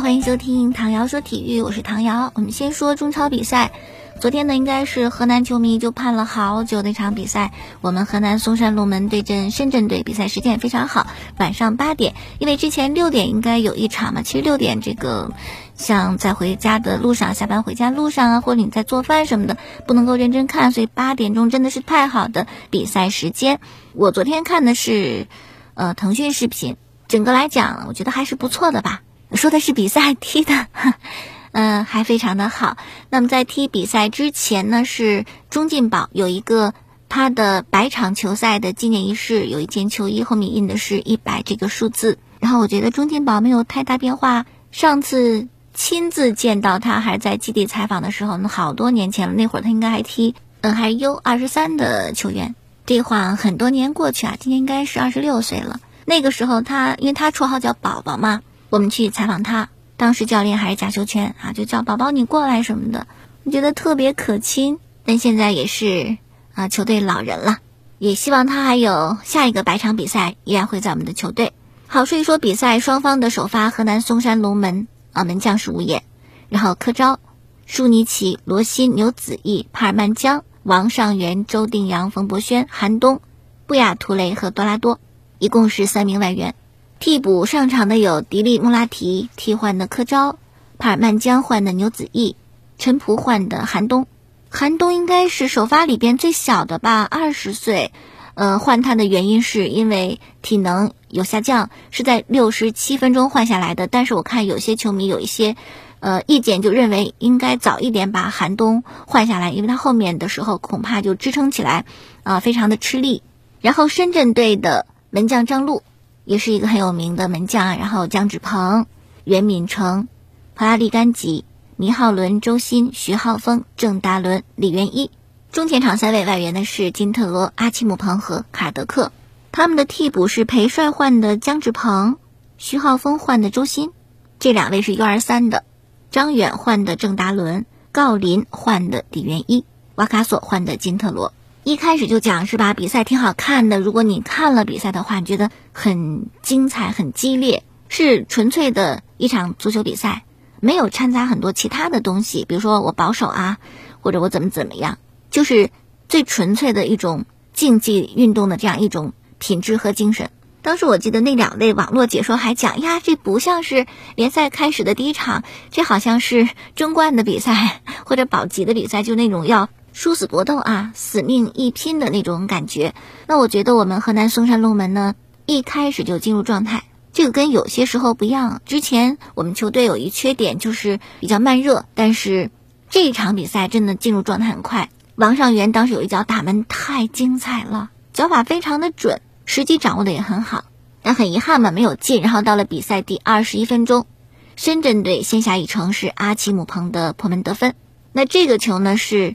欢迎收听唐瑶说体育，我是唐瑶。我们先说中超比赛，昨天呢应该是河南球迷就盼了好久的一场比赛，我们河南嵩山龙门对阵深圳队，比赛时间也非常好，晚上八点。因为之前六点应该有一场嘛，其实六点这个像在回家的路上、下班回家路上啊，或者你在做饭什么的，不能够认真看，所以八点钟真的是太好的比赛时间。我昨天看的是呃腾讯视频，整个来讲我觉得还是不错的吧。说的是比赛踢的，嗯，还非常的好。那么在踢比赛之前呢，是中进宝有一个他的百场球赛的纪念仪式，有一件球衣后面印的是一百这个数字。然后我觉得中进宝没有太大变化。上次亲自见到他还是在基地采访的时候，那好多年前了，那会儿他应该还踢，嗯，还是 U 二十三的球员。这晃很多年过去啊，今年应该是二十六岁了。那个时候他，因为他绰号叫宝宝嘛。我们去采访他，当时教练还是贾秀全啊，就叫宝宝你过来什么的，我觉得特别可亲。但现在也是啊，球队老人了，也希望他还有下一个百场比赛依然会在我们的球队。好，说一说比赛双方的首发，河南嵩山龙门啊门将是吴野，然后柯昭、舒尼奇、罗西、牛子义、帕尔曼江、王上元、周定洋、冯博轩、韩东、布亚图雷和多拉多，一共是三名外援。替补上场的有迪利穆拉提替换的柯昭，帕尔曼江换的牛子义，陈普换的韩东。韩东应该是首发里边最小的吧，二十岁。呃，换他的原因是因为体能有下降，是在六十七分钟换下来的。但是我看有些球迷有一些呃意见，就认为应该早一点把韩东换下来，因为他后面的时候恐怕就支撑起来啊非常的吃力。然后深圳队的门将张璐。也是一个很有名的门将，然后姜志鹏、袁敏成、普拉利甘吉、倪浩伦、周鑫、徐浩峰、郑达伦、李元一。中前场三位外援呢是金特罗、阿奇姆彭和卡尔德克，他们的替补是裴帅换的姜志鹏，徐浩峰换的周鑫，这两位是 U 二三的，张远换的郑达伦，郜林换的李元一，瓦卡索换的金特罗。一开始就讲是吧？比赛挺好看的。如果你看了比赛的话，你觉得很精彩、很激烈，是纯粹的一场足球比赛，没有掺杂很多其他的东西，比如说我保守啊，或者我怎么怎么样，就是最纯粹的一种竞技运动的这样一种品质和精神。当时我记得那两位网络解说还讲呀，这不像是联赛开始的第一场，这好像是争冠的比赛或者保级的比赛，就那种要。殊死搏斗啊，死命一拼的那种感觉。那我觉得我们河南嵩山龙门呢，一开始就进入状态，这个跟有些时候不一样。之前我们球队有一缺点就是比较慢热，但是这一场比赛真的进入状态很快。王上元当时有一脚打门太精彩了，脚法非常的准，时机掌握的也很好，但很遗憾嘛没有进。然后到了比赛第二十一分钟，深圳队先下一城是阿奇姆彭的破门得分。那这个球呢是。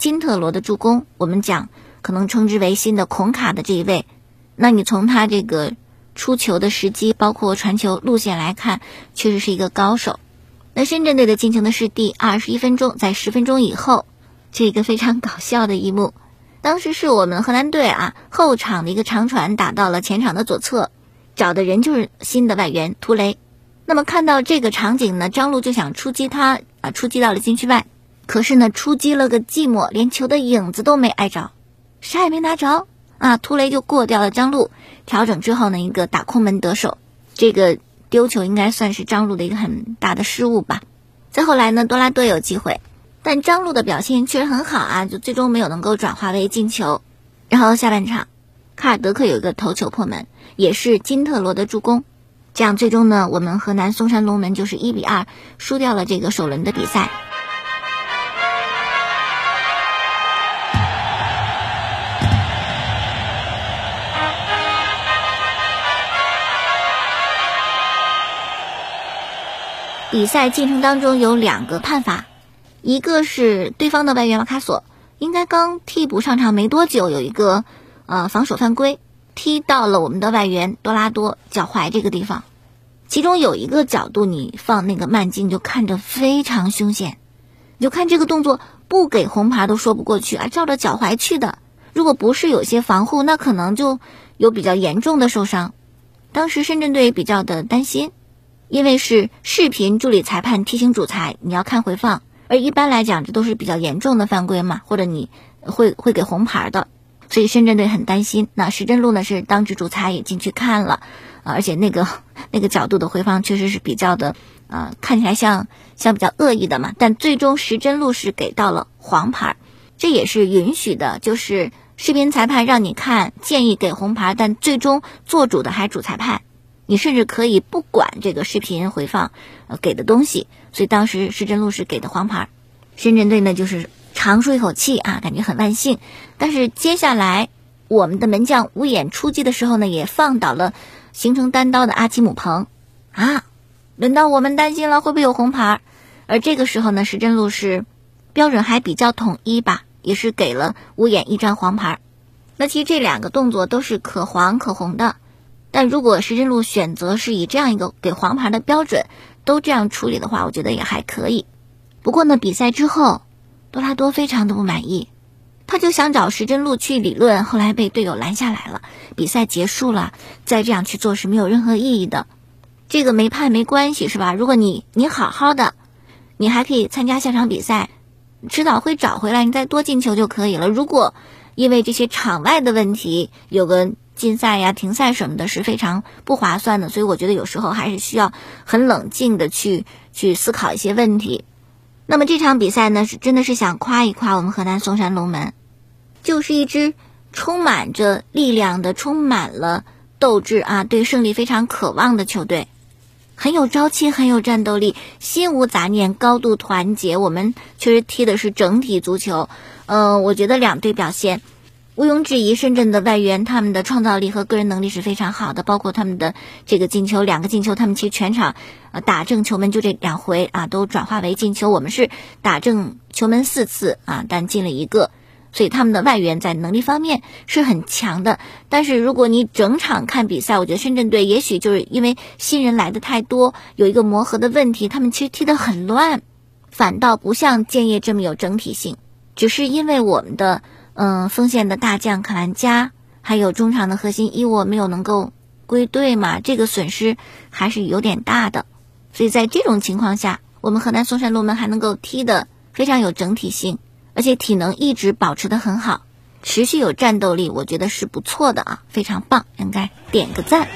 金特罗的助攻，我们讲可能称之为新的孔卡的这一位，那你从他这个出球的时机，包括传球路线来看，确实是一个高手。那深圳队的进球呢是第二十一分钟，在十分钟以后，这一个非常搞笑的一幕，当时是我们河南队啊后场的一个长传打到了前场的左侧，找的人就是新的外援图雷。那么看到这个场景呢，张路就想出击他啊，出击到了禁区外。可是呢，出击了个寂寞，连球的影子都没挨着，啥也没拿着啊！突雷就过掉了张路，调整之后呢，一个打空门得手，这个丢球应该算是张路的一个很大的失误吧。再后来呢，多拉多有机会，但张路的表现确实很好啊，就最终没有能够转化为进球。然后下半场，卡尔德克有一个头球破门，也是金特罗的助攻，这样最终呢，我们河南嵩山龙门就是一比二输掉了这个首轮的比赛。比赛进程当中有两个判罚，一个是对方的外援马卡索，应该刚替补上场没多久，有一个呃防守犯规，踢到了我们的外援多拉多脚踝这个地方。其中有一个角度，你放那个慢镜就看着非常凶险，你就看这个动作不给红牌都说不过去啊，照着脚踝去的。如果不是有些防护，那可能就有比较严重的受伤。当时深圳队比较的担心。因为是视频助理裁判提醒主裁你要看回放，而一般来讲这都是比较严重的犯规嘛，或者你会会给红牌的，所以深圳队很担心。那石振路呢是当值主裁也进去看了，而且那个 那个角度的回放确实是比较的，呃，看起来像像比较恶意的嘛。但最终石振路是给到了黄牌，这也是允许的，就是视频裁判让你看，建议给红牌，但最终做主的还是主裁判。你甚至可以不管这个视频回放，呃给的东西，所以当时施真路是给的黄牌，深圳队呢就是长舒一口气啊，感觉很万幸。但是接下来我们的门将吴眼出击的时候呢，也放倒了形成单刀的阿奇姆彭啊，轮到我们担心了会不会有红牌，而这个时候呢，石真路是标准还比较统一吧，也是给了吴眼一张黄牌。那其实这两个动作都是可黄可红的。但如果石真路选择是以这样一个给黄牌的标准，都这样处理的话，我觉得也还可以。不过呢，比赛之后，多拉多非常的不满意，他就想找石真路去理论，后来被队友拦下来了。比赛结束了，再这样去做是没有任何意义的。这个没判没关系，是吧？如果你你好好的，你还可以参加下场比赛，迟早会找回来，你再多进球就可以了。如果因为这些场外的问题有个。禁赛呀、停赛什么的，是非常不划算的。所以我觉得有时候还是需要很冷静的去去思考一些问题。那么这场比赛呢，是真的是想夸一夸我们河南嵩山龙门，就是一支充满着力量的、充满了斗志啊，对胜利非常渴望的球队，很有朝气、很有战斗力，心无杂念，高度团结。我们确实踢的是整体足球。嗯，我觉得两队表现。毋庸置疑，深圳的外援他们的创造力和个人能力是非常好的，包括他们的这个进球，两个进球，他们其实全场呃打正球门就这两回啊，都转化为进球。我们是打正球门四次啊，但进了一个，所以他们的外援在能力方面是很强的。但是如果你整场看比赛，我觉得深圳队也许就是因为新人来的太多，有一个磨合的问题，他们其实踢得很乱，反倒不像建业这么有整体性，只是因为我们的。嗯，锋线的大将卡兰加，还有中场的核心伊沃没有能够归队嘛，这个损失还是有点大的。所以在这种情况下，我们河南嵩山龙门还能够踢得非常有整体性，而且体能一直保持得很好，持续有战斗力，我觉得是不错的啊，非常棒，应该点个赞。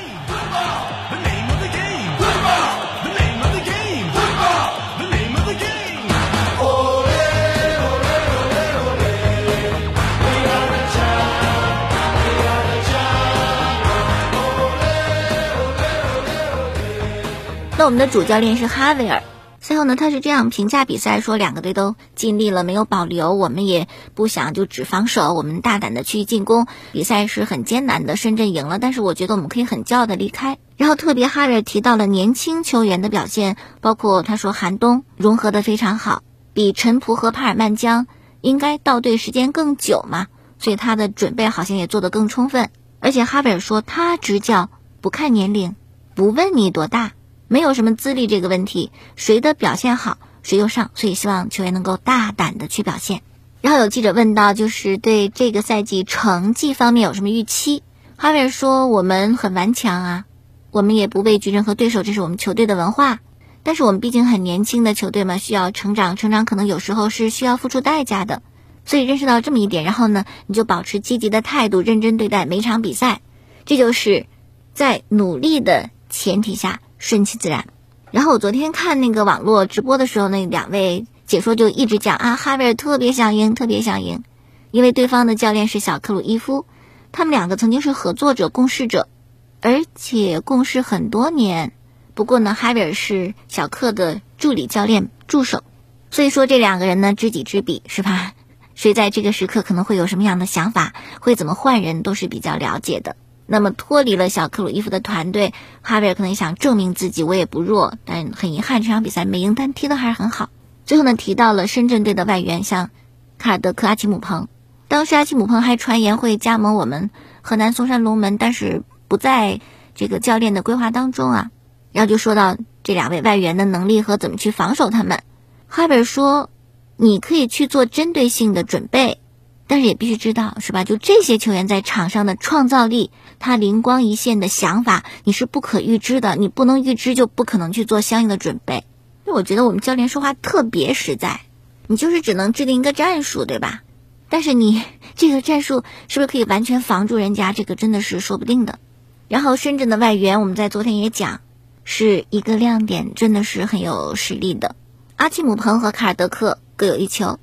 那我们的主教练是哈维尔，赛后呢，他是这样评价比赛：说两个队都尽力了，没有保留，我们也不想就只防守，我们大胆的去进攻。比赛是很艰难的，深圳赢了，但是我觉得我们可以很骄傲的离开。然后特别哈维尔提到了年轻球员的表现，包括他说韩东融合的非常好，比陈普和帕尔曼江应该到队时间更久嘛，所以他的准备好像也做得更充分。而且哈维尔说他执教不看年龄，不问你多大。没有什么资历这个问题，谁的表现好谁就上，所以希望球员能够大胆的去表现。然后有记者问到，就是对这个赛季成绩方面有什么预期？哈维尔说：“我们很顽强啊，我们也不畏惧任何对手，这是我们球队的文化。但是我们毕竟很年轻的球队嘛，需要成长，成长可能有时候是需要付出代价的。所以认识到这么一点，然后呢，你就保持积极的态度，认真对待每场比赛。这就是在努力的前提下。”顺其自然。然后我昨天看那个网络直播的时候，那两位解说就一直讲啊，哈维尔特别想赢，特别想赢，因为对方的教练是小克鲁伊夫，他们两个曾经是合作者、共事者，而且共事很多年。不过呢，哈维尔是小克的助理教练、助手，所以说这两个人呢知己知彼，是吧？谁在这个时刻可能会有什么样的想法，会怎么换人，都是比较了解的。那么脱离了小克鲁伊夫的团队，哈维尔可能想证明自己，我也不弱。但很遗憾，这场比赛没赢，但踢得还是很好。最后呢，提到了深圳队的外援，像卡尔德克、阿奇姆彭。当时阿奇姆彭还传言会加盟我们河南嵩山龙门，但是不在这个教练的规划当中啊。然后就说到这两位外援的能力和怎么去防守他们。哈维尔说：“你可以去做针对性的准备，但是也必须知道，是吧？就这些球员在场上的创造力，他灵光一现的想法，你是不可预知的，你不能预知，就不可能去做相应的准备。那我觉得我们教练说话特别实在，你就是只能制定一个战术，对吧？但是你这个战术是不是可以完全防住人家？这个真的是说不定的。然后深圳的外援，我们在昨天也讲，是一个亮点，真的是很有实力的。阿奇姆彭和卡尔德克各有一球。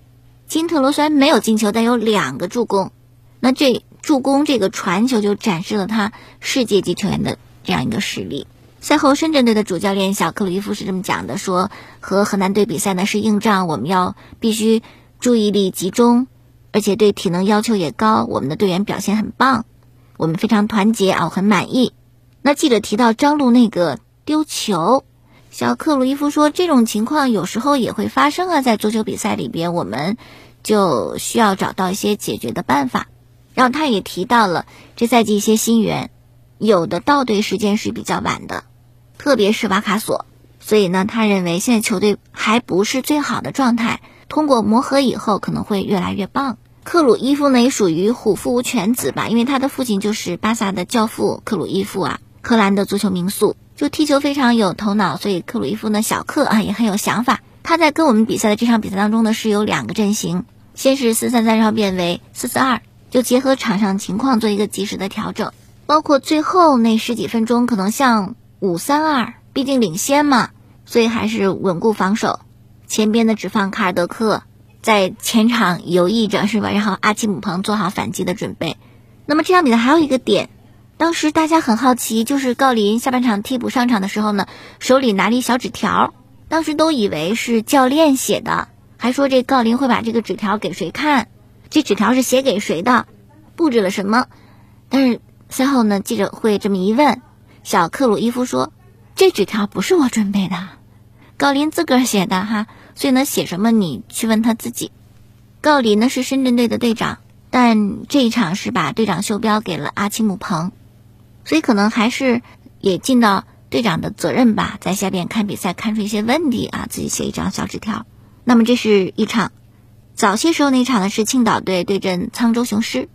金特罗虽然没有进球，但有两个助攻。那这助攻这个传球就展示了他世界级球员的这样一个实力。赛后，深圳队的主教练小克鲁伊夫是这么讲的：说和河南队比赛呢是硬仗，我们要必须注意力集中，而且对体能要求也高。我们的队员表现很棒，我们非常团结啊，我很满意。那记者提到张璐那个丢球。小克鲁伊夫说：“这种情况有时候也会发生啊，在足球比赛里边，我们就需要找到一些解决的办法。”然后他也提到了这赛季一些新援，有的到队时间是比较晚的，特别是瓦卡索。所以呢，他认为现在球队还不是最好的状态，通过磨合以后可能会越来越棒。克鲁伊夫呢也属于虎父无犬子吧，因为他的父亲就是巴萨的教父克鲁伊夫啊，克兰的足球名宿。就踢球非常有头脑，所以克鲁伊夫呢，小克啊也很有想法。他在跟我们比赛的这场比赛当中呢，是有两个阵型，先是四三三，然后变为四四二，就结合场上情况做一个及时的调整。包括最后那十几分钟，可能像五三二，毕竟领先嘛，所以还是稳固防守。前边的只放卡尔德克在前场游弋着，是吧？然后阿基姆彭做好反击的准备。那么这场比赛还有一个点。当时大家很好奇，就是郜林下半场替补上场的时候呢，手里拿了一小纸条，当时都以为是教练写的，还说这郜林会把这个纸条给谁看，这纸条是写给谁的，布置了什么。但是赛后呢，记者会这么一问，小克鲁伊夫说，这纸条不是我准备的，郜林自个儿写的哈，所以呢，写什么你去问他自己。郜林呢是深圳队的队长，但这一场是把队长袖标给了阿奇姆彭。所以可能还是也尽到队长的责任吧，在下边看比赛看出一些问题啊，自己写一张小纸条。那么这是一场，早些时候那场呢是青岛队对阵沧州雄狮，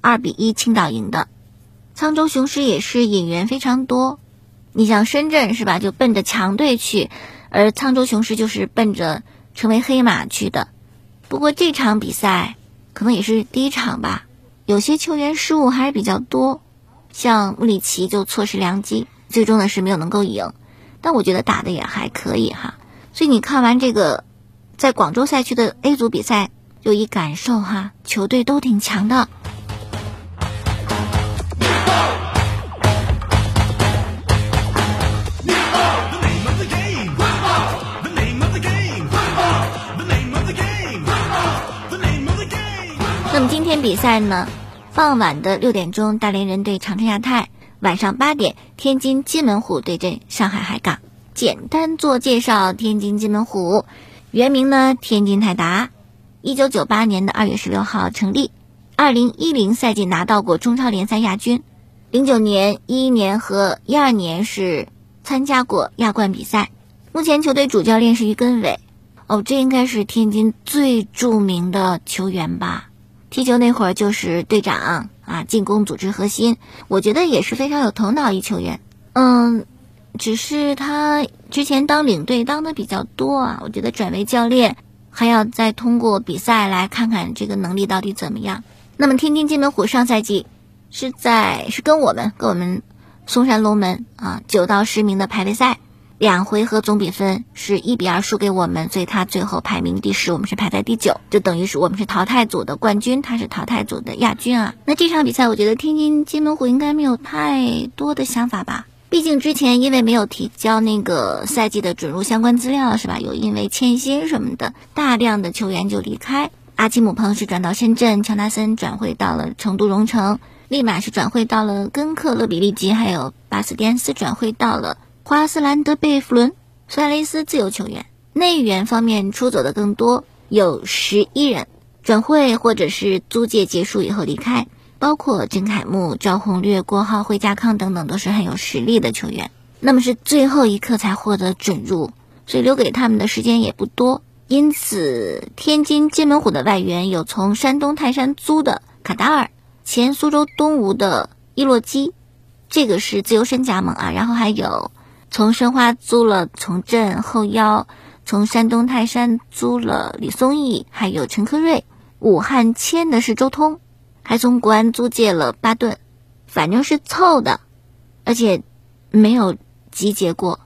二比一青岛赢的。沧州雄狮也是引援非常多，你像深圳是吧，就奔着强队去，而沧州雄狮就是奔着成为黑马去的。不过这场比赛可能也是第一场吧，有些球员失误还是比较多。像穆里奇就错失良机，最终呢是没有能够赢，但我觉得打的也还可以哈。所以你看完这个在广州赛区的 A 组比赛，有一感受哈，球队都挺强的。那么今天比赛呢？傍晚的六点钟，大连人对长春亚泰；晚上八点，天津津门虎对阵上海海港。简单做介绍：天津津门虎，原名呢天津泰达，一九九八年的二月十六号成立，二零一零赛季拿到过中超联赛亚军，零九年、一一年和一二年是参加过亚冠比赛。目前球队主教练是于根伟，哦，这应该是天津最著名的球员吧。踢球那会儿就是队长啊，进攻组织核心，我觉得也是非常有头脑一球员。嗯，只是他之前当领队当的比较多啊，我觉得转为教练还要再通过比赛来看看这个能力到底怎么样。那么天津津门虎上赛季是在是跟我们跟我们嵩山龙门啊九到十名的排位赛。两回合总比分是一比二输给我们，所以他最后排名第十，我们是排在第九，就等于是我们是淘汰组的冠军，他是淘汰组的亚军啊。那这场比赛，我觉得天津津门虎应该没有太多的想法吧，毕竟之前因为没有提交那个赛季的准入相关资料，是吧？有因为欠薪什么的，大量的球员就离开。阿基姆彭是转到深圳，乔纳森转会到了成都蓉城，立马是转会到了根克勒比利吉，还有巴斯蒂安斯转会到了。华斯兰德贝弗伦、苏亚雷斯自由球员，内援方面出走的更多，有十一人转会或者是租借结束以后离开，包括郑凯木、赵宏略、郭浩、惠家康等等，都是很有实力的球员。那么是最后一刻才获得准入，所以留给他们的时间也不多。因此，天津金门虎的外援有从山东泰山租的卡达尔，前苏州东吴的伊洛基，这个是自由身加盟啊。然后还有从申花租了从振后腰，从山东泰山租了李松义，还有陈科瑞。武汉签的是周通，还从国安租借了巴顿，反正是凑的，而且没有集结过，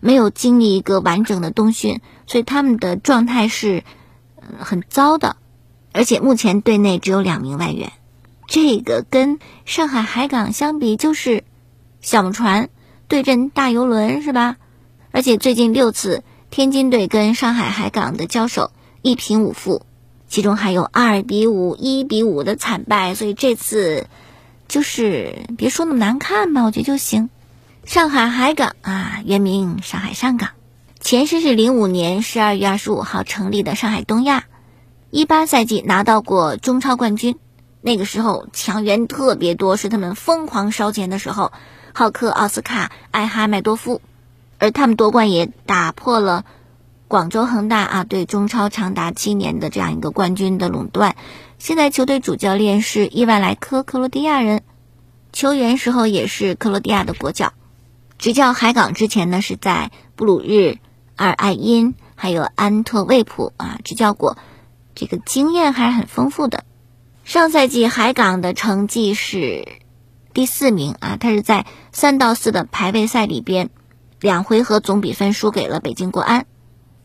没有经历一个完整的冬训，所以他们的状态是很糟的，而且目前队内只有两名外援，这个跟上海海港相比就是小木船对阵大游轮是吧？而且最近六次天津队跟上海海港的交手一平五负。其中还有二比五、一比五的惨败，所以这次就是别说那么难看吧，我觉得就行。上海海港啊，原名上海上港，前身是零五年十二月二十五号成立的上海东亚，一八赛季拿到过中超冠军，那个时候强援特别多，是他们疯狂烧钱的时候。浩克、奥斯卡、艾哈迈多夫，而他们夺冠也打破了。广州恒大啊，对中超长达七年的这样一个冠军的垄断。现在球队主教练是伊万莱科，克罗地亚人，球员时候也是克罗地亚的国脚。执教海港之前呢，是在布鲁日、阿尔艾因还有安特卫普啊执教过，这个经验还是很丰富的。上赛季海港的成绩是第四名啊，他是在三到四的排位赛里边，两回合总比分输给了北京国安。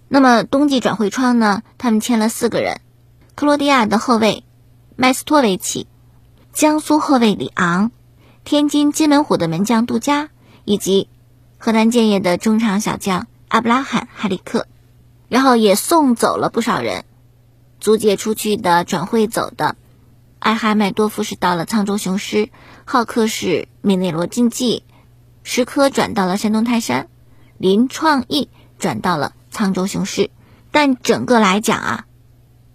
那么冬季转会窗呢？他们签了四个人：克罗地亚的后卫麦斯托维奇、江苏后卫里昂、天津金门虎的门将杜佳，以及河南建业的中场小将阿布拉罕·哈里克。然后也送走了不少人，租借出去的、转会走的，艾哈迈多夫是到了沧州雄狮，浩克是米内罗竞技，石科转到了山东泰山，林创意转到了。沧州雄狮，但整个来讲啊，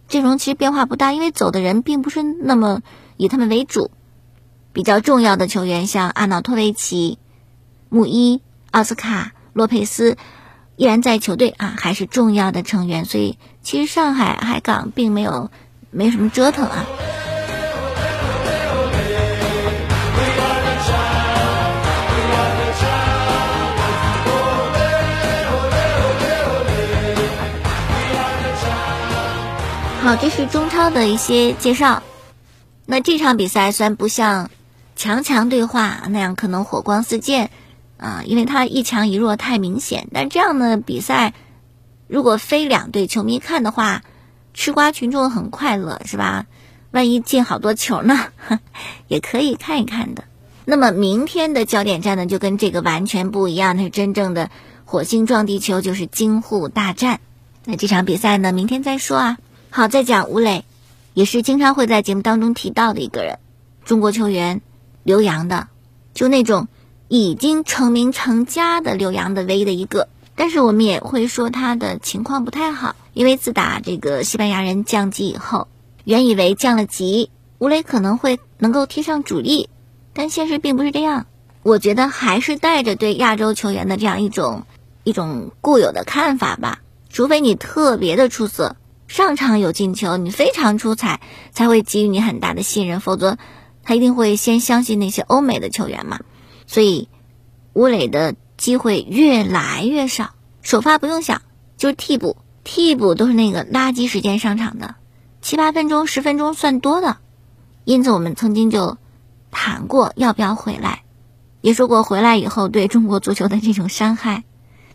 阵容其实变化不大，因为走的人并不是那么以他们为主。比较重要的球员像阿瑙托维奇、穆伊、奥斯卡、洛佩斯依然在球队啊，还是重要的成员。所以其实上海海港并没有没什么折腾啊。好，这是中超的一些介绍。那这场比赛虽然不像强强对话那样可能火光四溅啊，因为它一强一弱太明显。但这样的比赛，如果非两队球迷看的话，吃瓜群众很快乐，是吧？万一进好多球呢，也可以看一看的。那么明天的焦点战呢，就跟这个完全不一样，它是真正的火星撞地球，就是京沪大战。那这场比赛呢，明天再说啊。好，再讲吴磊，也是经常会在节目当中提到的一个人，中国球员留洋的，就那种已经成名成家的留洋的唯一的一个。但是我们也会说他的情况不太好，因为自打这个西班牙人降级以后，原以为降了级，吴磊可能会能够踢上主力，但现实并不是这样。我觉得还是带着对亚洲球员的这样一种一种固有的看法吧，除非你特别的出色。上场有进球，你非常出彩，才会给予你很大的信任，否则他一定会先相信那些欧美的球员嘛。所以吴磊的机会越来越少，首发不用想，就是替补，替补都是那个垃圾时间上场的，七八分钟、十分钟算多的。因此我们曾经就谈过要不要回来，也说过回来以后对中国足球的这种伤害，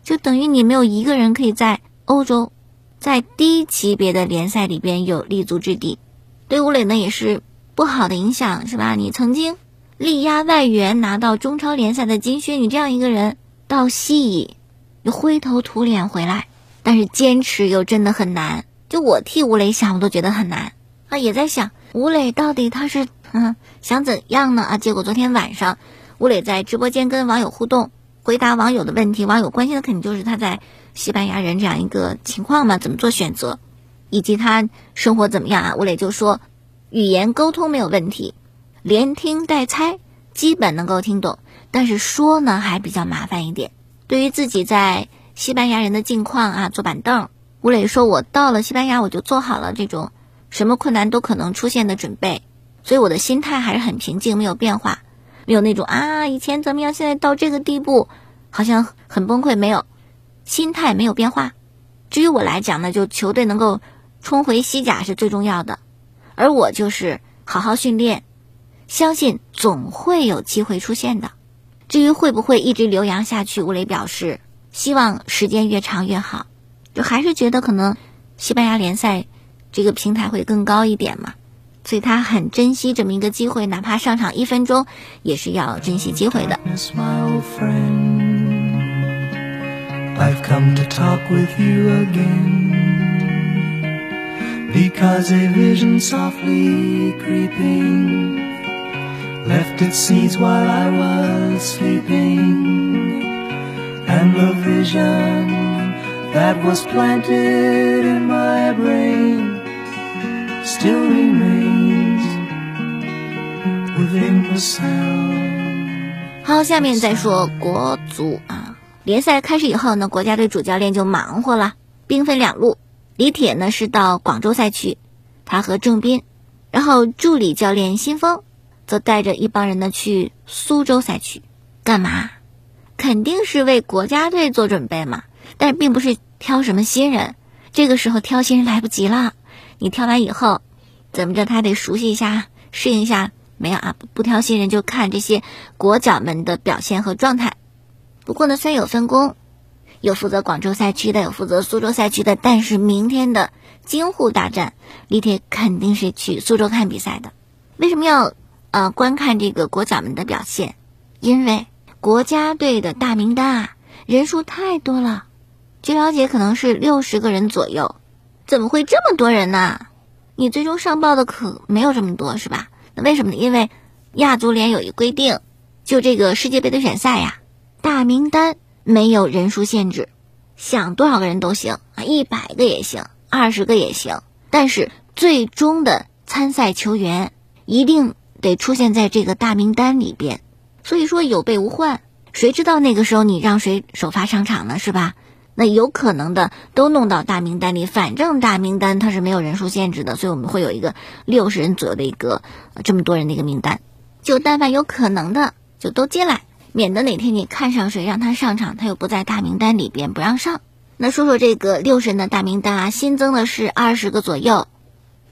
就等于你没有一个人可以在欧洲。在低级别的联赛里边有立足之地，对吴磊呢也是不好的影响，是吧？你曾经力压外援拿到中超联赛的金靴，你这样一个人到西乙又灰头土脸回来，但是坚持又真的很难。就我替吴磊想，我都觉得很难啊，也在想吴磊到底他是嗯想怎样呢啊？结果昨天晚上吴磊在直播间跟网友互动，回答网友的问题，网友关心的肯定就是他在。西班牙人这样一个情况嘛，怎么做选择，以及他生活怎么样啊？吴磊就说，语言沟通没有问题，连听带猜，基本能够听懂，但是说呢还比较麻烦一点。对于自己在西班牙人的境况啊，坐板凳，吴磊说：“我到了西班牙，我就做好了这种什么困难都可能出现的准备，所以我的心态还是很平静，没有变化，没有那种啊以前怎么样，现在到这个地步，好像很崩溃，没有，心态没有变化。至于我来讲呢，就球队能够冲回西甲是最重要的，而我就是好好训练，相信总会有机会出现的。至于会不会一直留洋下去，吴磊表示希望时间越长越好。”就还是觉得可能西班牙联赛这个平台会更高一点嘛，所以他很珍惜这么一个机会，哪怕上场一分钟也是要珍惜机会的。that was planted in my brain still remains within the sound 好，下面再说国足啊， 联赛开始以后呢，国家队主教练就忙活了，兵分两路。李铁呢是到广州赛区，他和郑斌，然后助理教练新峰则带着一帮人呢去苏州赛区，干嘛？肯定是为国家队做准备嘛。但是并不是挑什么新人，这个时候挑新人来不及了。你挑完以后，怎么着他得熟悉一下、适应一下。没有啊，不挑新人就看这些国脚们的表现和状态。不过呢，虽然有分工，有负责广州赛区的，有负责苏州赛区的，但是明天的京沪大战，李铁肯定是去苏州看比赛的。为什么要呃观看这个国脚们的表现？因为国家队的大名单啊，人数太多了。据了解，可能是六十个人左右，怎么会这么多人呢？你最终上报的可没有这么多，是吧？那为什么呢？因为亚足联有一规定，就这个世界杯的选赛呀，大名单没有人数限制，想多少个人都行啊，一百个也行，二十个也行，但是最终的参赛球员一定得出现在这个大名单里边。所以说有备无患，谁知道那个时候你让谁首发上场呢？是吧？那有可能的都弄到大名单里，反正大名单它是没有人数限制的，所以我们会有一个六十人左右的一个这么多人的一个名单，就但凡有可能的就都进来，免得哪天你看上谁让他上场，他又不在大名单里边不让上。那说说这个六十人的大名单啊，新增的是二十个左右，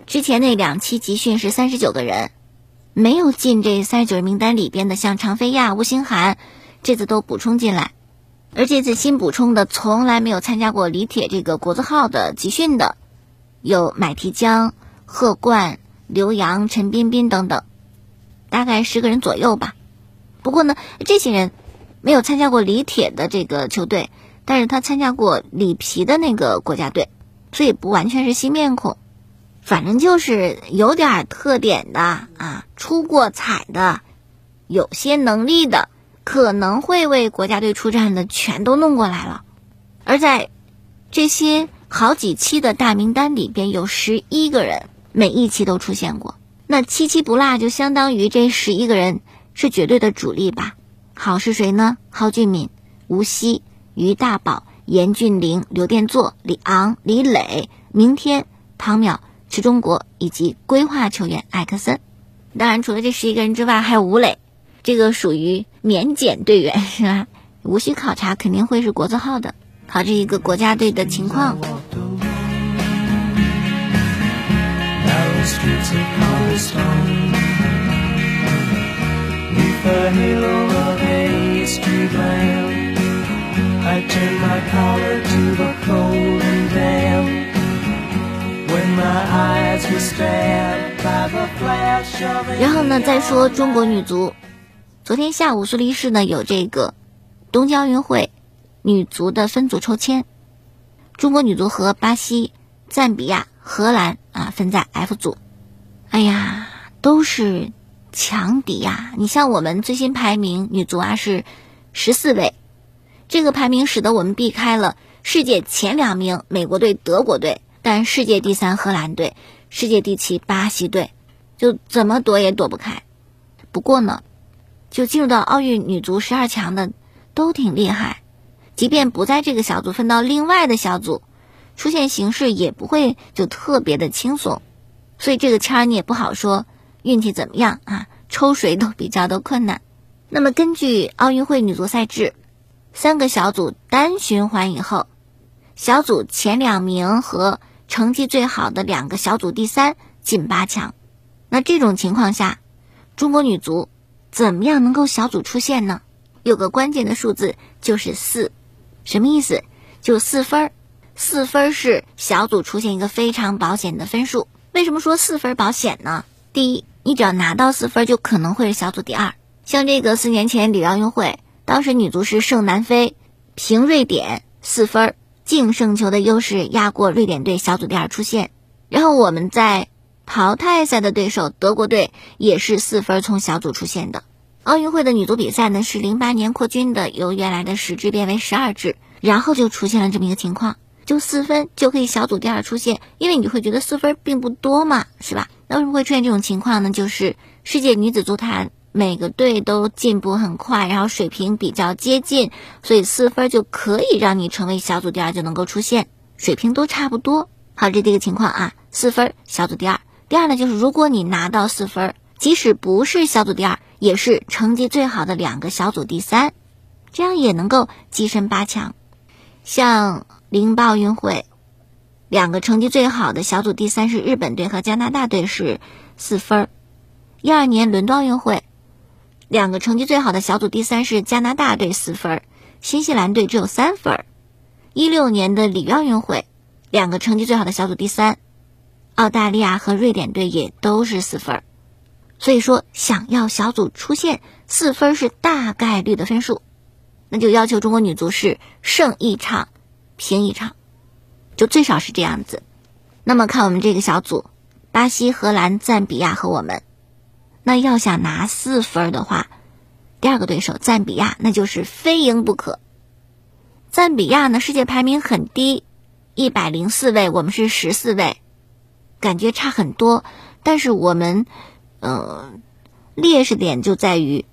之前那两期集训是三十九个人，没有进这三十九人名单里边的，像常飞亚、吴兴涵，这次都补充进来。而这次新补充的，从来没有参加过李铁这个国字号的集训的，有买提江、贺冠、刘洋、陈彬彬等等，大概十个人左右吧。不过呢，这些人没有参加过李铁的这个球队，但是他参加过里皮的那个国家队，所以不完全是新面孔，反正就是有点特点的啊，出过彩的，有些能力的。可能会为国家队出战的全都弄过来了，而在这些好几期的大名单里边，有十一个人每一期都出现过，那七期不落就相当于这十一个人是绝对的主力吧？好是谁呢？蒿俊闵、吴曦、于大宝、严俊凌、刘殿座、李昂、李磊、明天、唐淼、池中国以及规划球员艾克森。当然，除了这十一个人之外，还有吴磊。这个属于免检队员是吧？无需考察，肯定会是国字号的，考这一个国家队的情况。然后呢，再说中国女足。昨天下午，苏黎世呢有这个东京奥运会女足的分组抽签，中国女足和巴西、赞比亚、荷兰啊分在 F 组。哎呀，都是强敌呀！你像我们最新排名，女足啊是十四位，这个排名使得我们避开了世界前两名美国队、德国队，但世界第三荷兰队、世界第七巴西队，就怎么躲也躲不开。不过呢。就进入到奥运女足十二强的都挺厉害，即便不在这个小组，分到另外的小组，出现形势也不会就特别的轻松，所以这个签儿你也不好说运气怎么样啊，抽谁都比较的困难。那么根据奥运会女足赛制，三个小组单循环以后，小组前两名和成绩最好的两个小组第三进八强。那这种情况下，中国女足怎么样能够小组出线呢？有个关键的数字就是四，什么意思？就四分儿，四分是小组出现一个非常保险的分数。为什么说四分保险呢？第一，你只要拿到四分，就可能会是小组第二。像这个四年前里约奥运会，当时女足是胜南非，平瑞典四分，净胜球的优势压过瑞典队，小组第二出线。然后我们在。淘汰赛的对手德国队也是四分从小组出现的。奥运会的女足比赛呢是零八年扩军的，由原来的十支变为十二支，然后就出现了这么一个情况，就四分就可以小组第二出现。因为你会觉得四分并不多嘛，是吧？那为什么会出现这种情况呢？就是世界女子足坛每个队都进步很快，然后水平比较接近，所以四分就可以让你成为小组第二就能够出现，水平都差不多。好，这第一个情况啊，四分小组第二。第二呢，就是如果你拿到四分，即使不是小组第二，也是成绩最好的两个小组第三，这样也能够跻身八强。像零八奥运会，两个成绩最好的小组第三是日本队和加拿大队是四分儿；一二年伦敦奥运会，两个成绩最好的小组第三是加拿大队四分，新西兰队只有三分儿；一六年的里约奥运会，两个成绩最好的小组第三。澳大利亚和瑞典队也都是四分儿，所以说想要小组出线，四分是大概率的分数，那就要求中国女足是胜一场，平一场，就最少是这样子。那么看我们这个小组，巴西、荷兰、赞比亚和我们，那要想拿四分的话，第二个对手赞比亚那就是非赢不可。赞比亚呢，世界排名很低，一百零四位，我们是十四位。感觉差很多，但是我们，嗯，劣势点就在于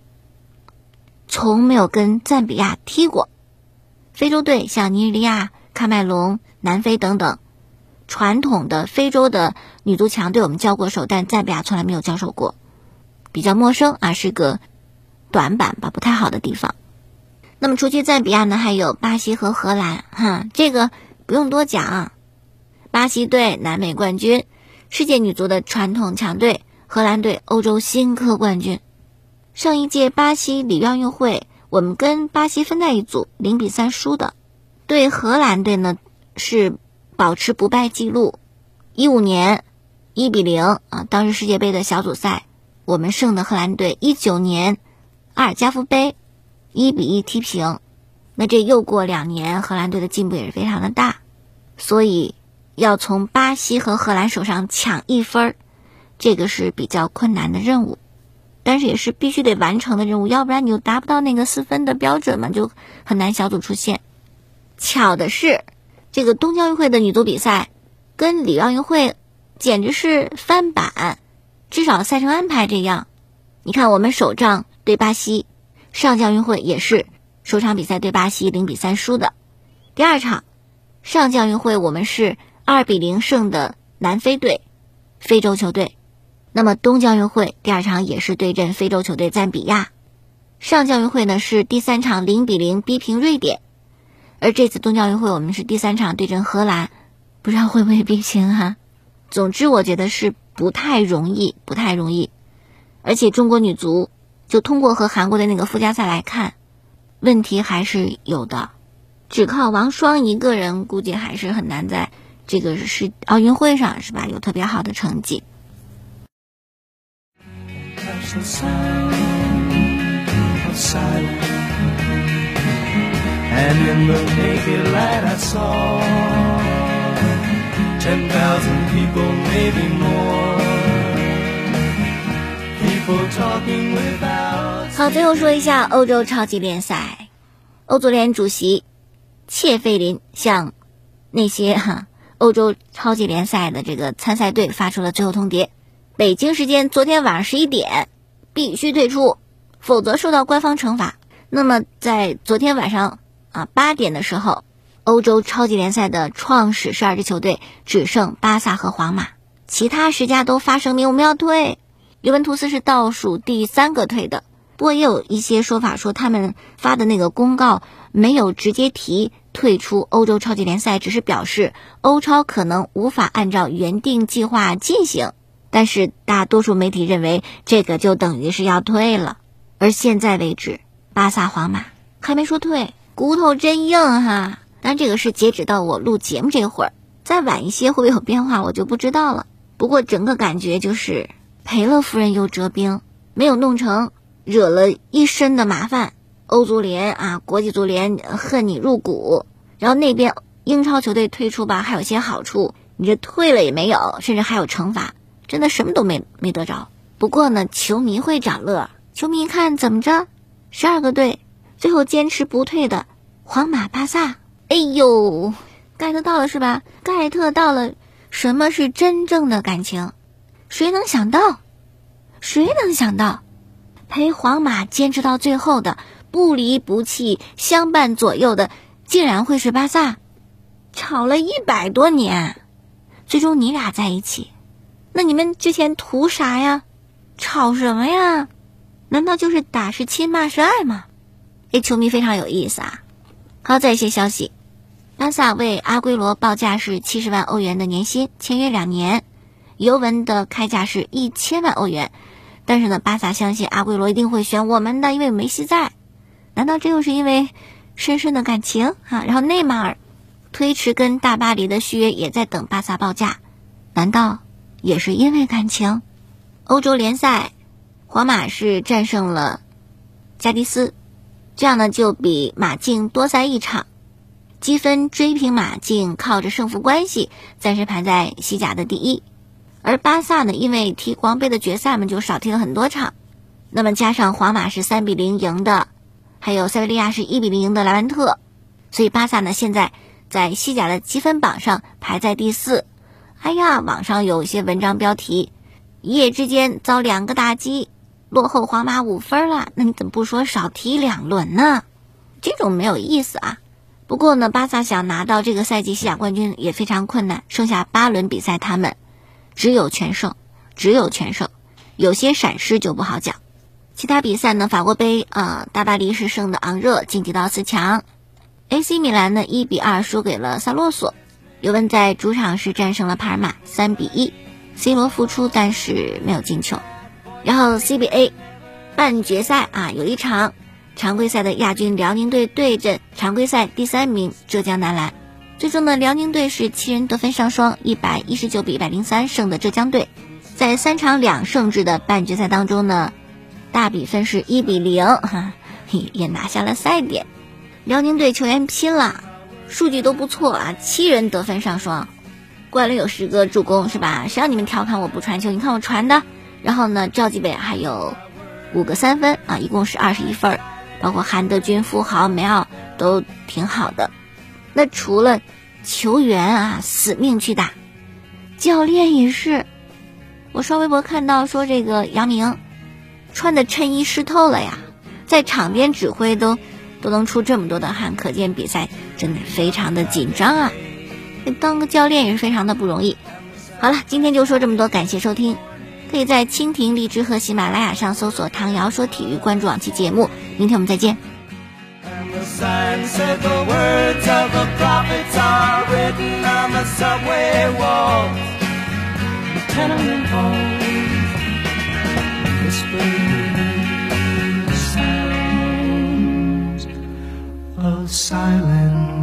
从没有跟赞比亚踢过。非洲队像尼日利亚、喀麦隆、南非等等传统的非洲的女足强队，我们交过手，但赞比亚从来没有交手过，比较陌生啊，是个短板吧，不太好的地方。那么除去赞比亚呢，还有巴西和荷兰，哈，这个不用多讲，啊巴西队南美冠军。世界女足的传统强队荷兰队，欧洲新科冠军。上一届巴西里约奥运会，我们跟巴西分在一组，零比三输的。对荷兰队呢，是保持不败记录。一五年一比零啊，当时世界杯的小组赛，我们胜的荷兰队。一九年阿尔加夫杯一比一踢平。那这又过两年，荷兰队的进步也是非常的大，所以。要从巴西和荷兰手上抢一分儿，这个是比较困难的任务，但是也是必须得完成的任务，要不然你就达不到那个四分的标准嘛，就很难小组出线。巧的是，这个东京奥运会的女足比赛跟里奥运会简直是翻版，至少赛程安排这样。你看，我们首仗对巴西，上届奥运会也是首场比赛对巴西零比三输的，第二场上届奥运会我们是。二比零胜的南非队，非洲球队。那么东京奥运会第二场也是对阵非洲球队赞比亚。上届奥运会呢是第三场零比零逼平瑞典，而这次东京奥运会我们是第三场对阵荷兰，不知道会不会逼平哈。总之我觉得是不太容易，不太容易。而且中国女足就通过和韩国的那个附加赛来看，问题还是有的。只靠王霜一个人，估计还是很难在。这个是奥运会上是吧？有特别好的成绩。好，最后说一下欧洲超级联赛，欧足联主席切费林向那些哈。欧洲超级联赛的这个参赛队发出了最后通牒：北京时间昨天晚上十一点必须退出，否则受到官方惩罚。那么在昨天晚上啊八点的时候，欧洲超级联赛的创始十二支球队只剩巴萨和皇马，其他十家都发声明我们要退。尤文图斯是倒数第三个退的，不过也有一些说法说他们发的那个公告没有直接提退出欧洲超级联赛，只是表示欧超可能无法按照原定计划进行。但是大多数媒体认为这个就等于是要退了。而现在为止，巴萨、皇马还没说退，骨头真硬哈。但这个是截止到我录节目这会儿，再晚一些会不会有变化，我就不知道了。不过整个感觉就是赔了夫人又折兵，没有弄成，惹了一身的麻烦。欧足联啊，国际足联恨你入骨，然后那边英超球队退出吧，还有些好处，你这退了也没有，甚至还有惩罚，真的什么都没没得着。不过呢，球迷会找乐，球迷一看怎么着，十二个队最后坚持不退的皇马、巴萨。哎呦，get 到了是吧？get 到了，什么是真正的感情？谁能想到？谁能想到，陪皇马坚持到最后的，不离不弃，相伴左右的，竟然会是巴萨？吵了一百多年，最终你俩在一起，那你们之前图啥呀？吵什么呀？难道就是打是亲，骂是爱吗？这，球迷非常有意思啊！好，再一些消息。巴萨为阿圭罗报价是七十万欧元的年薪，签约两年。尤文的开价是一千万欧元，但是呢，巴萨相信阿圭罗一定会选我们的，因为梅西在。难道这又是因为深深的感情啊？然后内马尔推迟跟大巴黎的续约，也在等巴萨报价，难道也是因为感情？欧洲联赛，皇马是战胜了加迪斯，这样呢就比马竞多赛一场。积分追平马竞，靠着胜负关系暂时排在西甲的第一。而巴萨呢，因为踢国王杯的决赛嘛，就少踢了很多场。那么加上皇马是三比零赢的，还有塞维利亚是一比零赢的莱万特，所以巴萨呢现在在西甲的积分榜上排在第四。哎呀，网上有一些文章标题：一夜之间遭两个打击，落后皇马五分了。那你怎么不说少踢两轮呢？这种没有意思啊。不过呢，巴萨想拿到这个赛季西甲冠军也非常困难。剩下八轮比赛，他们只有全胜，只有全胜，有些闪失就不好讲。其他比赛呢，法国杯啊，大巴黎是胜的昂热，晋级到四强。AC 米兰呢，一比二输给了萨洛索。尤文在主场是战胜了帕尔马，三比一。C 罗复出，但是没有进球。然后 CBA 半决赛啊，有一场。常规赛的亚军辽宁队对阵常规赛第三名浙江男篮，最终呢，辽宁队是七人得分上双，一百一十九比一百零三胜的浙江队。在三场两胜制的半决赛当中呢，大比分是一比零，哈，也拿下了赛点。辽宁队球员拼了，数据都不错啊，七人得分上双，灌了有十个助攻是吧？谁让你们调侃我不传球？你看我传的。然后呢，赵继伟还有五个三分啊，一共是二十一分。包括韩德君、富豪、梅奥都挺好的。那除了球员啊死命去打，教练也是。我刷微博看到说这个杨明穿的衬衣湿透了呀，在场边指挥都都能出这么多的汗，可见比赛真的非常的紧张啊。当个教练也是非常的不容易。好了，今天就说这么多，感谢收听。可以在蜻蜓、荔枝和喜马拉雅上搜索“唐瑶说体育”，关注往期节目。明天我们再见。silence